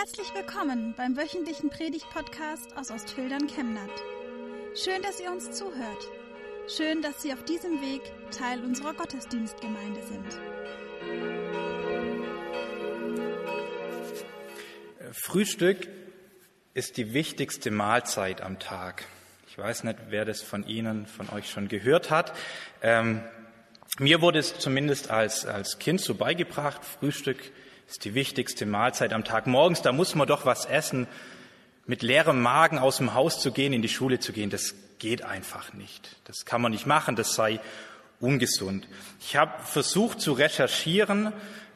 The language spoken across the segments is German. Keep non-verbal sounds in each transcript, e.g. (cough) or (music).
Herzlich willkommen beim wöchentlichen Predigt-Podcast aus Ostfildern Chemnat. Schön, dass ihr uns zuhört. Schön, dass Sie auf diesem Weg Teil unserer Gottesdienstgemeinde sind. Frühstück ist die wichtigste Mahlzeit am Tag. Ich weiß nicht, wer das von Ihnen, von euch schon gehört hat. Ähm, mir wurde es zumindest als, als Kind so beigebracht, Frühstück ist die wichtigste Mahlzeit am Tag. Morgens, da muss man doch was essen. Mit leerem Magen aus dem Haus zu gehen, in die Schule zu gehen, das geht einfach nicht. Das kann man nicht machen, das sei ungesund. Ich habe versucht zu recherchieren,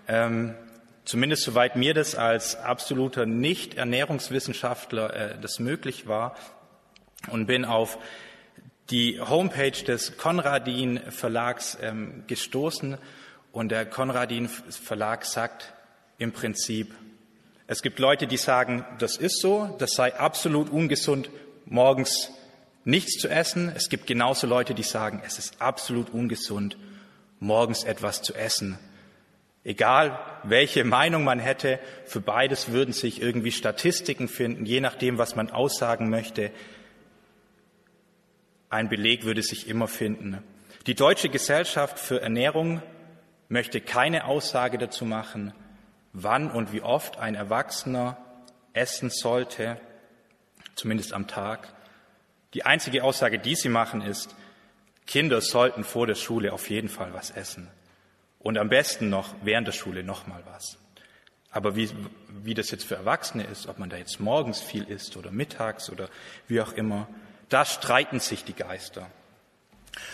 ähm, zumindest soweit mir das als absoluter Nicht-Ernährungswissenschaftler äh, das möglich war, und bin auf die Homepage des Konradin Verlags ähm, gestoßen. Und der Konradin Verlag sagt, im Prinzip. Es gibt Leute, die sagen, das ist so, das sei absolut ungesund, morgens nichts zu essen. Es gibt genauso Leute, die sagen, es ist absolut ungesund, morgens etwas zu essen. Egal, welche Meinung man hätte, für beides würden sich irgendwie Statistiken finden, je nachdem, was man aussagen möchte. Ein Beleg würde sich immer finden. Die Deutsche Gesellschaft für Ernährung möchte keine Aussage dazu machen, wann und wie oft ein Erwachsener essen sollte, zumindest am Tag. Die einzige Aussage, die sie machen, ist, Kinder sollten vor der Schule auf jeden Fall was essen. Und am besten noch während der Schule nochmal was. Aber wie, wie das jetzt für Erwachsene ist, ob man da jetzt morgens viel isst oder mittags oder wie auch immer, da streiten sich die Geister.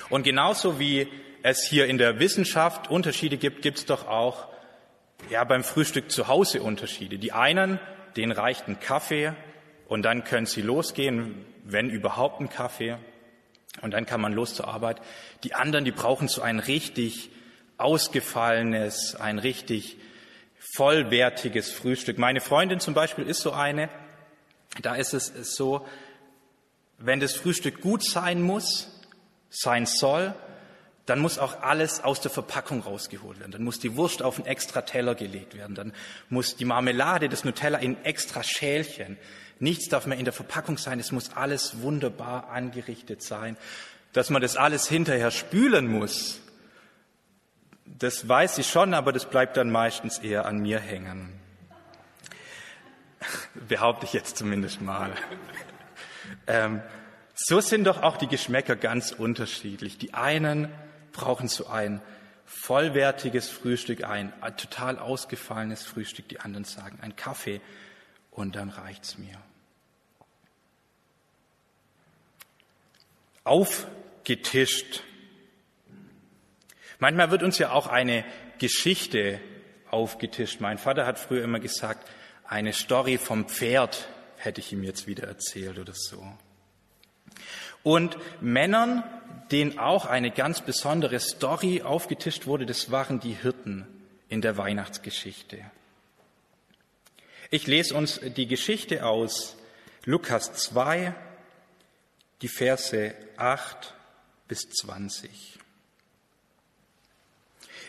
Und genauso wie es hier in der Wissenschaft Unterschiede gibt, gibt es doch auch ja, beim Frühstück zu Hause Unterschiede. Die einen, denen reicht ein Kaffee und dann können sie losgehen, wenn überhaupt ein Kaffee und dann kann man los zur Arbeit. Die anderen, die brauchen so ein richtig ausgefallenes, ein richtig vollwertiges Frühstück. Meine Freundin zum Beispiel ist so eine. Da ist es so, wenn das Frühstück gut sein muss, sein soll, dann muss auch alles aus der Verpackung rausgeholt werden. Dann muss die Wurst auf einen extra Teller gelegt werden. Dann muss die Marmelade, das Nutella in extra Schälchen. Nichts darf mehr in der Verpackung sein. Es muss alles wunderbar angerichtet sein. Dass man das alles hinterher spülen muss, das weiß ich schon, aber das bleibt dann meistens eher an mir hängen. (laughs) Behaupte ich jetzt zumindest mal. Ähm, so sind doch auch die Geschmäcker ganz unterschiedlich. Die einen brauchen so ein vollwertiges Frühstück, ein, total ausgefallenes Frühstück. Die anderen sagen ein Kaffee und dann reicht's mir. Aufgetischt. Manchmal wird uns ja auch eine Geschichte aufgetischt. Mein Vater hat früher immer gesagt, eine Story vom Pferd hätte ich ihm jetzt wieder erzählt oder so. Und Männern denen auch eine ganz besondere Story aufgetischt wurde, das waren die Hirten in der Weihnachtsgeschichte. Ich lese uns die Geschichte aus Lukas 2, die Verse 8 bis 20.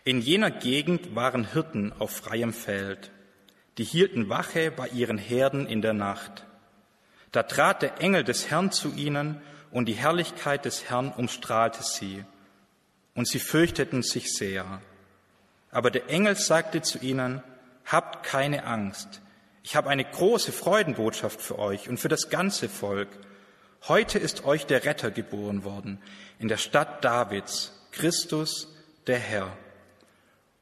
In jener Gegend waren Hirten auf freiem Feld, die hielten Wache bei ihren Herden in der Nacht. Da trat der Engel des Herrn zu ihnen und die Herrlichkeit des Herrn umstrahlte sie, und sie fürchteten sich sehr. Aber der Engel sagte zu ihnen, Habt keine Angst, ich habe eine große Freudenbotschaft für euch und für das ganze Volk. Heute ist euch der Retter geboren worden in der Stadt Davids, Christus, der Herr.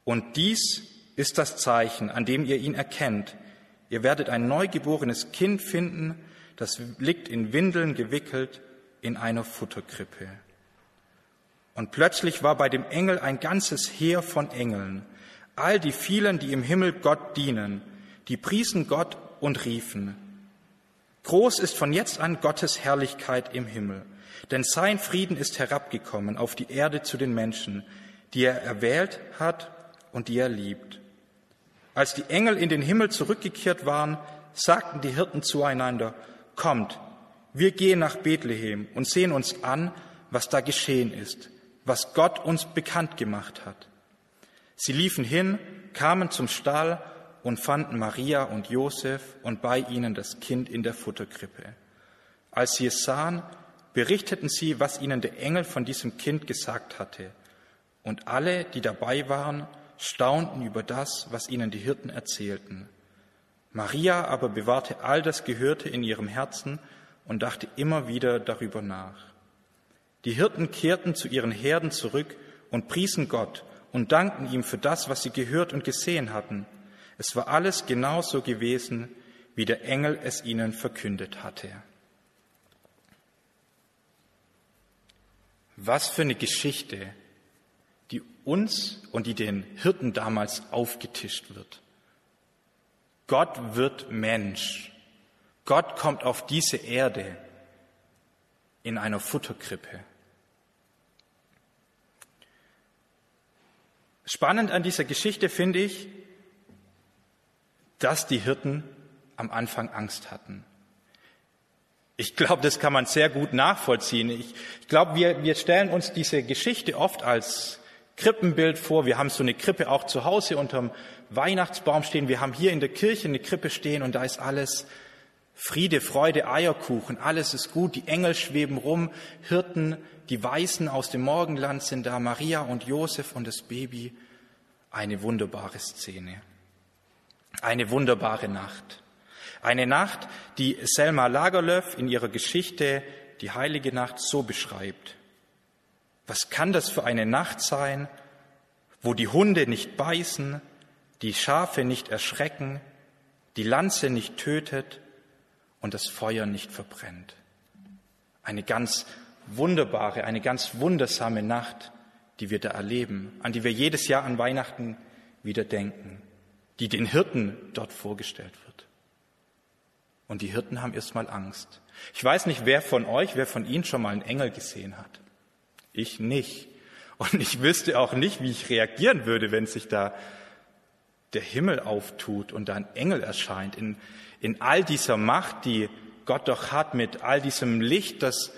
Und dies ist das Zeichen, an dem ihr ihn erkennt. Ihr werdet ein neugeborenes Kind finden, das liegt in Windeln gewickelt in einer Futterkrippe. Und plötzlich war bei dem Engel ein ganzes Heer von Engeln, all die vielen, die im Himmel Gott dienen, die priesen Gott und riefen, Groß ist von jetzt an Gottes Herrlichkeit im Himmel, denn sein Frieden ist herabgekommen auf die Erde zu den Menschen, die er erwählt hat und die er liebt. Als die Engel in den Himmel zurückgekehrt waren, sagten die Hirten zueinander, Kommt, wir gehen nach Bethlehem und sehen uns an, was da geschehen ist, was Gott uns bekannt gemacht hat. Sie liefen hin, kamen zum Stall und fanden Maria und Josef und bei ihnen das Kind in der Futterkrippe. Als sie es sahen, berichteten sie, was ihnen der Engel von diesem Kind gesagt hatte. Und alle, die dabei waren, staunten über das, was ihnen die Hirten erzählten. Maria aber bewahrte all das Gehörte in ihrem Herzen und dachte immer wieder darüber nach. Die Hirten kehrten zu ihren Herden zurück und priesen Gott und dankten ihm für das, was sie gehört und gesehen hatten. Es war alles genauso gewesen, wie der Engel es ihnen verkündet hatte. Was für eine Geschichte, die uns und die den Hirten damals aufgetischt wird. Gott wird Mensch. Gott kommt auf diese Erde in einer Futterkrippe. Spannend an dieser Geschichte finde ich, dass die Hirten am Anfang Angst hatten. Ich glaube, das kann man sehr gut nachvollziehen. Ich, ich glaube, wir, wir stellen uns diese Geschichte oft als Krippenbild vor. Wir haben so eine Krippe auch zu Hause unterm Weihnachtsbaum stehen. Wir haben hier in der Kirche eine Krippe stehen und da ist alles Friede, Freude, Eierkuchen. Alles ist gut. Die Engel schweben rum. Hirten, die Weißen aus dem Morgenland sind da. Maria und Josef und das Baby. Eine wunderbare Szene. Eine wunderbare Nacht. Eine Nacht, die Selma Lagerlöf in ihrer Geschichte die heilige Nacht so beschreibt. Was kann das für eine Nacht sein, wo die Hunde nicht beißen, die Schafe nicht erschrecken, die Lanze nicht tötet und das Feuer nicht verbrennt? Eine ganz wunderbare, eine ganz wundersame Nacht, die wir da erleben, an die wir jedes Jahr an Weihnachten wieder denken, die den Hirten dort vorgestellt wird. Und die Hirten haben erstmal Angst. Ich weiß nicht, wer von euch, wer von Ihnen schon mal einen Engel gesehen hat. Ich nicht. Und ich wüsste auch nicht, wie ich reagieren würde, wenn sich da der Himmel auftut und ein Engel erscheint, in, in all dieser Macht, die Gott doch hat, mit all diesem Licht, das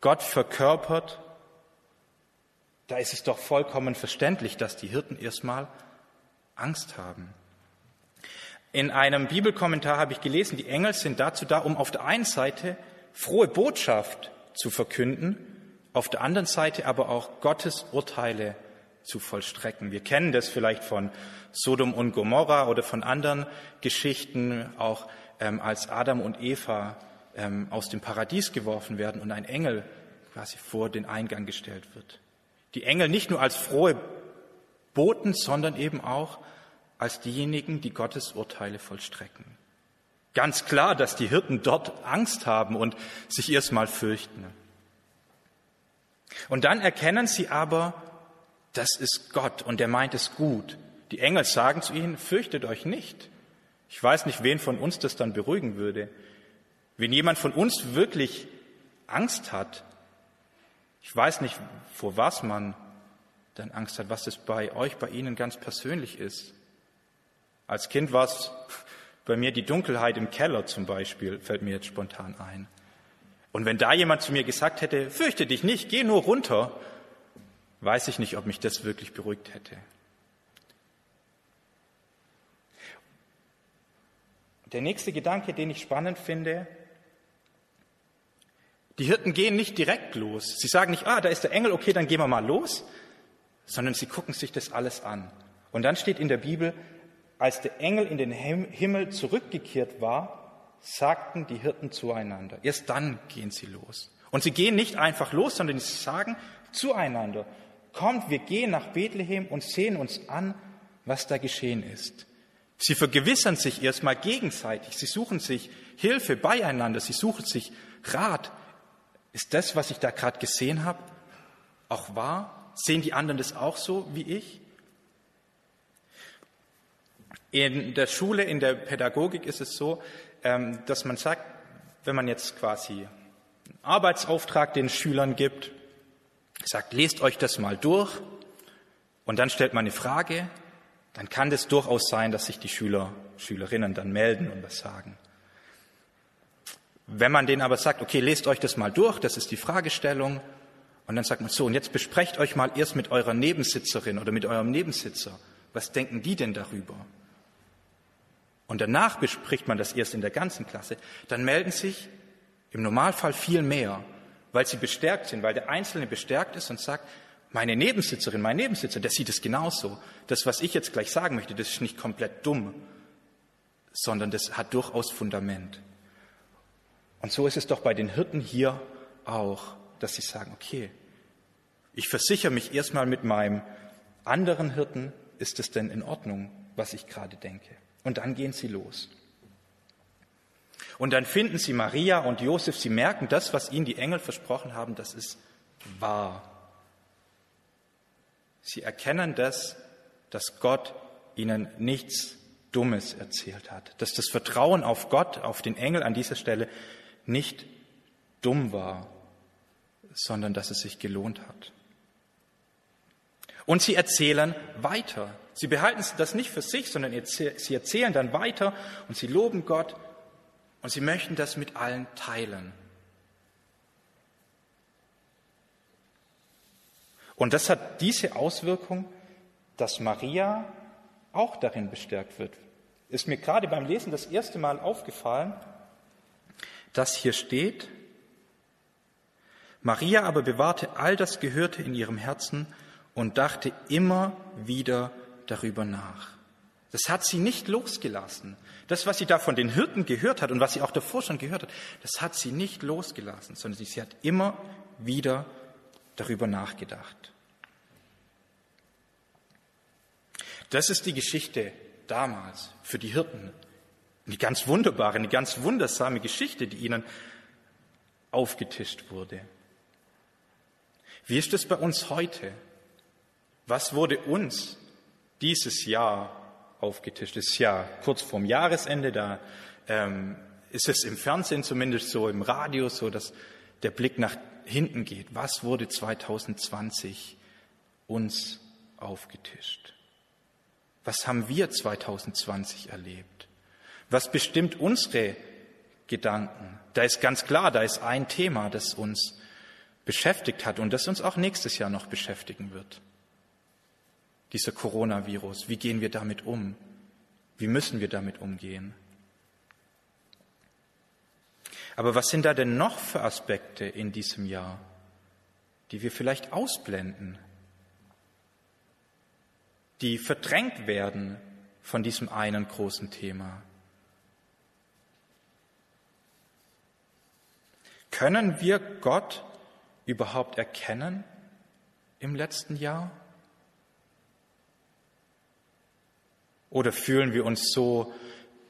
Gott verkörpert. Da ist es doch vollkommen verständlich, dass die Hirten erstmal Angst haben. In einem Bibelkommentar habe ich gelesen, die Engel sind dazu da, um auf der einen Seite frohe Botschaft zu verkünden, auf der anderen Seite aber auch Gottes Urteile zu vollstrecken. Wir kennen das vielleicht von Sodom und Gomorra oder von anderen Geschichten, auch ähm, als Adam und Eva ähm, aus dem Paradies geworfen werden und ein Engel quasi vor den Eingang gestellt wird. Die Engel nicht nur als frohe Boten, sondern eben auch als diejenigen, die Gottes Urteile vollstrecken. Ganz klar, dass die Hirten dort Angst haben und sich erstmal fürchten. Und dann erkennen sie aber, das ist Gott und er meint es gut. Die Engel sagen zu ihnen, fürchtet euch nicht. Ich weiß nicht, wen von uns das dann beruhigen würde. Wenn jemand von uns wirklich Angst hat, ich weiß nicht, vor was man dann Angst hat, was es bei euch, bei Ihnen ganz persönlich ist. Als Kind war es bei mir die Dunkelheit im Keller zum Beispiel, fällt mir jetzt spontan ein. Und wenn da jemand zu mir gesagt hätte, fürchte dich nicht, geh nur runter, weiß ich nicht, ob mich das wirklich beruhigt hätte. Der nächste Gedanke, den ich spannend finde, die Hirten gehen nicht direkt los. Sie sagen nicht, ah, da ist der Engel, okay, dann gehen wir mal los, sondern sie gucken sich das alles an. Und dann steht in der Bibel, als der Engel in den Himmel zurückgekehrt war, sagten die Hirten zueinander. Erst dann gehen sie los. Und sie gehen nicht einfach los, sondern sie sagen zueinander, kommt, wir gehen nach Bethlehem und sehen uns an, was da geschehen ist. Sie vergewissern sich erstmal gegenseitig, sie suchen sich Hilfe beieinander, sie suchen sich Rat. Ist das, was ich da gerade gesehen habe, auch wahr? Sehen die anderen das auch so wie ich? In der Schule, in der Pädagogik ist es so, ähm, dass man sagt, wenn man jetzt quasi einen Arbeitsauftrag den Schülern gibt, sagt, lest euch das mal durch. Und dann stellt man eine Frage, dann kann das durchaus sein, dass sich die Schüler, Schülerinnen dann melden und was sagen. Wenn man denen aber sagt, okay, lest euch das mal durch, das ist die Fragestellung, und dann sagt man so, und jetzt besprecht euch mal erst mit eurer Nebensitzerin oder mit eurem Nebensitzer, was denken die denn darüber? und danach bespricht man das erst in der ganzen Klasse, dann melden sich im Normalfall viel mehr, weil sie bestärkt sind, weil der Einzelne bestärkt ist und sagt, meine Nebensitzerin, mein Nebensitzer, der sieht es genauso. Das, was ich jetzt gleich sagen möchte, das ist nicht komplett dumm, sondern das hat durchaus Fundament. Und so ist es doch bei den Hirten hier auch, dass sie sagen, okay, ich versichere mich erstmal mit meinem anderen Hirten, ist es denn in Ordnung, was ich gerade denke? Und dann gehen sie los. Und dann finden sie Maria und Josef, sie merken, das, was ihnen die Engel versprochen haben, das ist wahr. Sie erkennen das, dass Gott ihnen nichts Dummes erzählt hat, dass das Vertrauen auf Gott, auf den Engel an dieser Stelle nicht dumm war, sondern dass es sich gelohnt hat. Und sie erzählen weiter. Sie behalten das nicht für sich, sondern sie erzählen dann weiter und sie loben Gott und sie möchten das mit allen teilen. Und das hat diese Auswirkung, dass Maria auch darin bestärkt wird. Ist mir gerade beim Lesen das erste Mal aufgefallen, dass hier steht, Maria aber bewahrte all das Gehörte in ihrem Herzen und dachte immer wieder darüber nach. Das hat sie nicht losgelassen. Das, was sie da von den Hirten gehört hat und was sie auch davor schon gehört hat, das hat sie nicht losgelassen, sondern sie hat immer wieder darüber nachgedacht. Das ist die Geschichte damals für die Hirten. Eine ganz wunderbare, eine ganz wundersame Geschichte, die ihnen aufgetischt wurde. Wie ist es bei uns heute? Was wurde uns dieses Jahr aufgetischt? Das ist ja kurz vorm Jahresende, da ähm, ist es im Fernsehen zumindest so, im Radio so, dass der Blick nach hinten geht. Was wurde 2020 uns aufgetischt? Was haben wir 2020 erlebt? Was bestimmt unsere Gedanken? Da ist ganz klar, da ist ein Thema, das uns beschäftigt hat und das uns auch nächstes Jahr noch beschäftigen wird. Dieser Coronavirus, wie gehen wir damit um? Wie müssen wir damit umgehen? Aber was sind da denn noch für Aspekte in diesem Jahr, die wir vielleicht ausblenden, die verdrängt werden von diesem einen großen Thema. Können wir Gott überhaupt erkennen im letzten Jahr? Oder fühlen wir uns so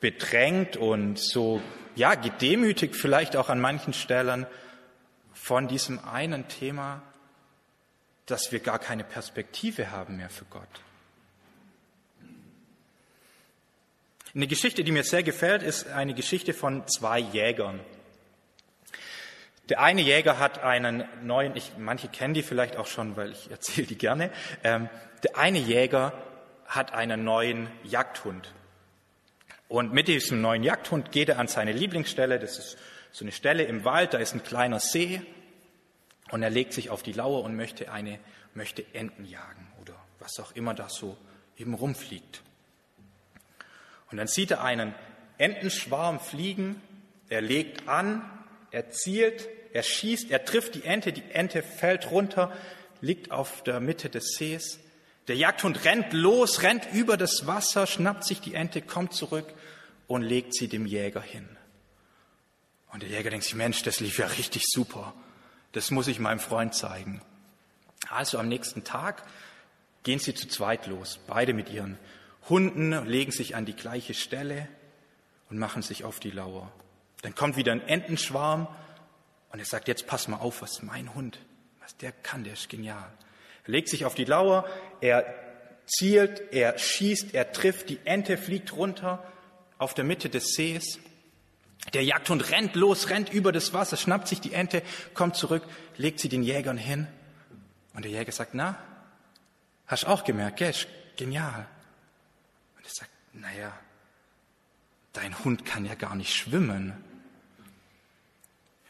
bedrängt und so, ja, gedemütigt vielleicht auch an manchen Stellen von diesem einen Thema, dass wir gar keine Perspektive haben mehr für Gott? Eine Geschichte, die mir sehr gefällt, ist eine Geschichte von zwei Jägern. Der eine Jäger hat einen neuen, ich, manche kennen die vielleicht auch schon, weil ich (laughs) erzähle die gerne. Ähm, der eine Jäger hat einen neuen Jagdhund. Und mit diesem neuen Jagdhund geht er an seine Lieblingsstelle. Das ist so eine Stelle im Wald, da ist ein kleiner See. Und er legt sich auf die Lauer und möchte eine, möchte Enten jagen oder was auch immer da so eben rumfliegt. Und dann sieht er einen Entenschwarm fliegen, er legt an, er zielt, er schießt, er trifft die Ente, die Ente fällt runter, liegt auf der Mitte des Sees. Der Jagdhund rennt los, rennt über das Wasser, schnappt sich die Ente, kommt zurück und legt sie dem Jäger hin. Und der Jäger denkt sich, Mensch, das lief ja richtig super. Das muss ich meinem Freund zeigen. Also am nächsten Tag gehen sie zu zweit los, beide mit ihren Hunden legen sich an die gleiche Stelle und machen sich auf die Lauer. Dann kommt wieder ein Entenschwarm und er sagt, jetzt pass mal auf, was mein Hund, was der kann, der ist genial. Er legt sich auf die Lauer, er zielt, er schießt, er trifft, die Ente fliegt runter auf der Mitte des Sees. Der Jagdhund rennt los, rennt über das Wasser, schnappt sich die Ente, kommt zurück, legt sie den Jägern hin. Und der Jäger sagt, na, hast auch gemerkt, gell, genial. Er sagt, naja, dein Hund kann ja gar nicht schwimmen.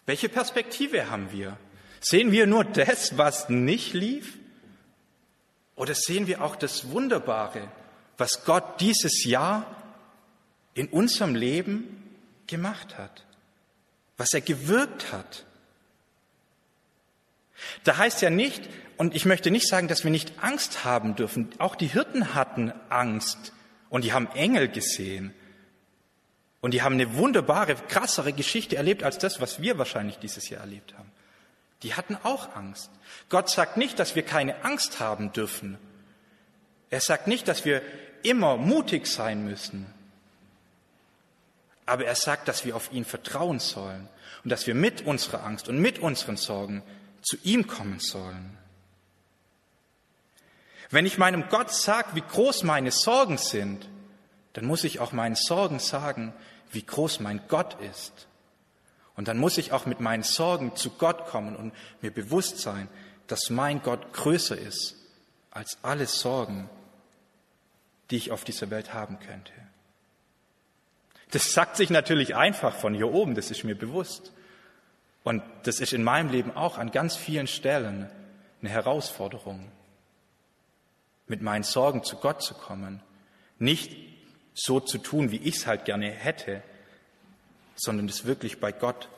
Welche Perspektive haben wir? Sehen wir nur das, was nicht lief? Oder sehen wir auch das Wunderbare, was Gott dieses Jahr in unserem Leben gemacht hat, was er gewirkt hat. Da heißt ja nicht, und ich möchte nicht sagen, dass wir nicht Angst haben dürfen. Auch die Hirten hatten Angst und die haben Engel gesehen. Und die haben eine wunderbare, krassere Geschichte erlebt als das, was wir wahrscheinlich dieses Jahr erlebt haben. Die hatten auch Angst. Gott sagt nicht, dass wir keine Angst haben dürfen. Er sagt nicht, dass wir immer mutig sein müssen. Aber er sagt, dass wir auf ihn vertrauen sollen und dass wir mit unserer Angst und mit unseren Sorgen zu ihm kommen sollen. Wenn ich meinem Gott sage, wie groß meine Sorgen sind, dann muss ich auch meinen Sorgen sagen, wie groß mein Gott ist. Und dann muss ich auch mit meinen Sorgen zu Gott kommen und mir bewusst sein, dass mein Gott größer ist als alle Sorgen, die ich auf dieser Welt haben könnte. Das sagt sich natürlich einfach von hier oben, das ist mir bewusst. Und das ist in meinem Leben auch an ganz vielen Stellen eine Herausforderung, mit meinen Sorgen zu Gott zu kommen. Nicht so zu tun, wie ich es halt gerne hätte, sondern es wirklich bei Gott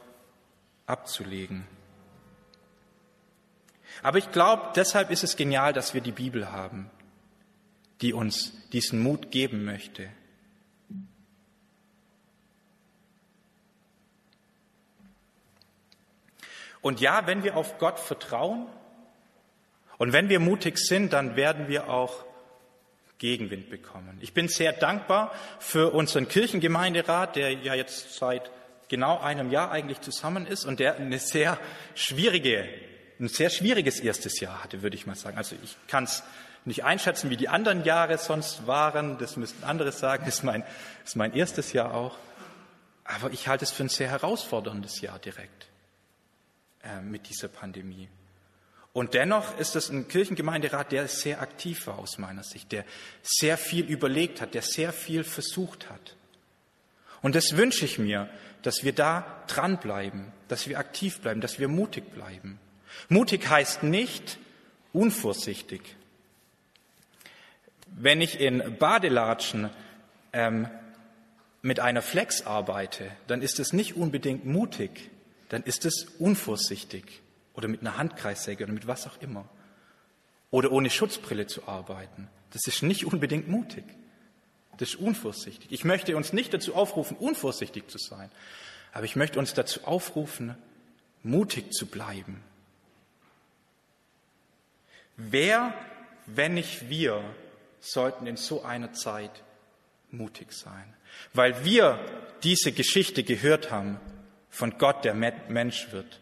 abzulegen. Aber ich glaube, deshalb ist es genial, dass wir die Bibel haben, die uns diesen Mut geben möchte. Und ja, wenn wir auf Gott vertrauen und wenn wir mutig sind, dann werden wir auch Gegenwind bekommen. Ich bin sehr dankbar für unseren Kirchengemeinderat, der ja jetzt seit genau einem Jahr eigentlich zusammen ist und der eine sehr schwierige, ein sehr schwieriges erstes Jahr hatte, würde ich mal sagen. Also ich kann es nicht einschätzen, wie die anderen Jahre sonst waren. Das müssten andere sagen. Das ist mein, ist mein erstes Jahr auch. Aber ich halte es für ein sehr herausforderndes Jahr direkt äh, mit dieser Pandemie. Und dennoch ist es ein Kirchengemeinderat, der sehr aktiv war aus meiner Sicht, der sehr viel überlegt hat, der sehr viel versucht hat. Und das wünsche ich mir, dass wir da dranbleiben, dass wir aktiv bleiben, dass wir mutig bleiben. Mutig heißt nicht unvorsichtig. Wenn ich in Badelatschen ähm, mit einer Flex arbeite, dann ist es nicht unbedingt mutig, dann ist es unvorsichtig oder mit einer Handkreissäge oder mit was auch immer. Oder ohne Schutzbrille zu arbeiten. Das ist nicht unbedingt mutig. Das ist unvorsichtig. Ich möchte uns nicht dazu aufrufen, unvorsichtig zu sein. Aber ich möchte uns dazu aufrufen, mutig zu bleiben. Wer, wenn nicht wir, sollten in so einer Zeit mutig sein? Weil wir diese Geschichte gehört haben von Gott, der Mensch wird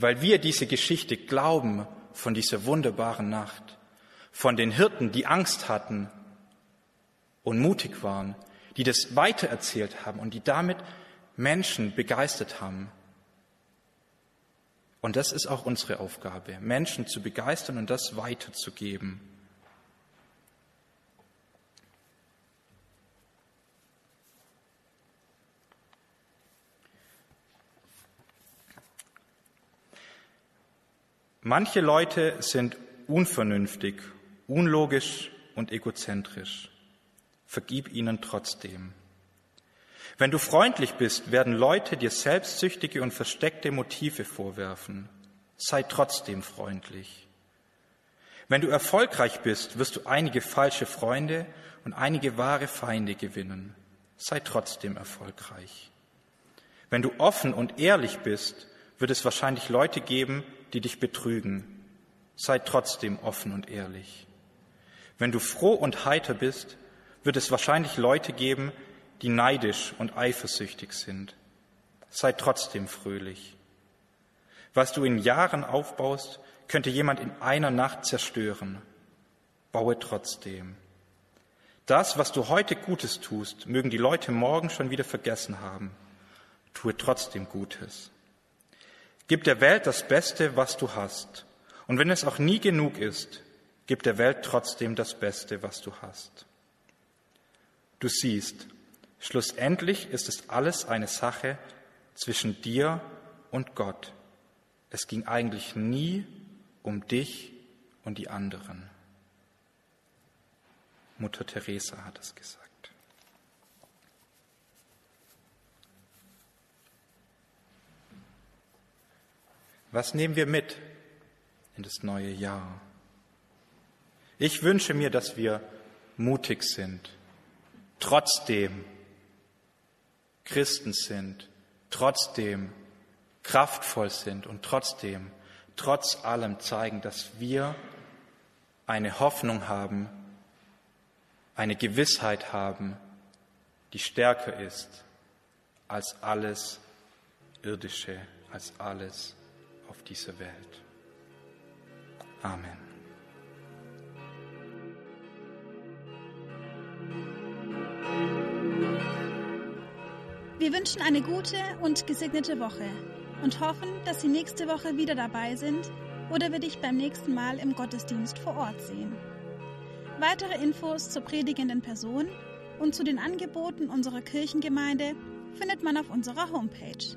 weil wir diese Geschichte glauben von dieser wunderbaren Nacht, von den Hirten, die Angst hatten und mutig waren, die das weitererzählt haben und die damit Menschen begeistert haben. Und das ist auch unsere Aufgabe, Menschen zu begeistern und das weiterzugeben. Manche Leute sind unvernünftig, unlogisch und egozentrisch. Vergib ihnen trotzdem. Wenn du freundlich bist, werden Leute dir selbstsüchtige und versteckte Motive vorwerfen. Sei trotzdem freundlich. Wenn du erfolgreich bist, wirst du einige falsche Freunde und einige wahre Feinde gewinnen. Sei trotzdem erfolgreich. Wenn du offen und ehrlich bist, wird es wahrscheinlich Leute geben, die dich betrügen. Sei trotzdem offen und ehrlich. Wenn du froh und heiter bist, wird es wahrscheinlich Leute geben, die neidisch und eifersüchtig sind. Sei trotzdem fröhlich. Was du in Jahren aufbaust, könnte jemand in einer Nacht zerstören. Baue trotzdem. Das, was du heute Gutes tust, mögen die Leute morgen schon wieder vergessen haben. Tue trotzdem Gutes. Gib der Welt das Beste, was du hast. Und wenn es auch nie genug ist, gib der Welt trotzdem das Beste, was du hast. Du siehst, schlussendlich ist es alles eine Sache zwischen dir und Gott. Es ging eigentlich nie um dich und die anderen. Mutter Teresa hat es gesagt. Was nehmen wir mit in das neue Jahr? Ich wünsche mir, dass wir mutig sind, trotzdem Christen sind, trotzdem kraftvoll sind und trotzdem, trotz allem zeigen, dass wir eine Hoffnung haben, eine Gewissheit haben, die stärker ist als alles Irdische, als alles auf dieser Welt. Amen. Wir wünschen eine gute und gesegnete Woche und hoffen, dass Sie nächste Woche wieder dabei sind oder wir dich beim nächsten Mal im Gottesdienst vor Ort sehen. Weitere Infos zur predigenden Person und zu den Angeboten unserer Kirchengemeinde findet man auf unserer Homepage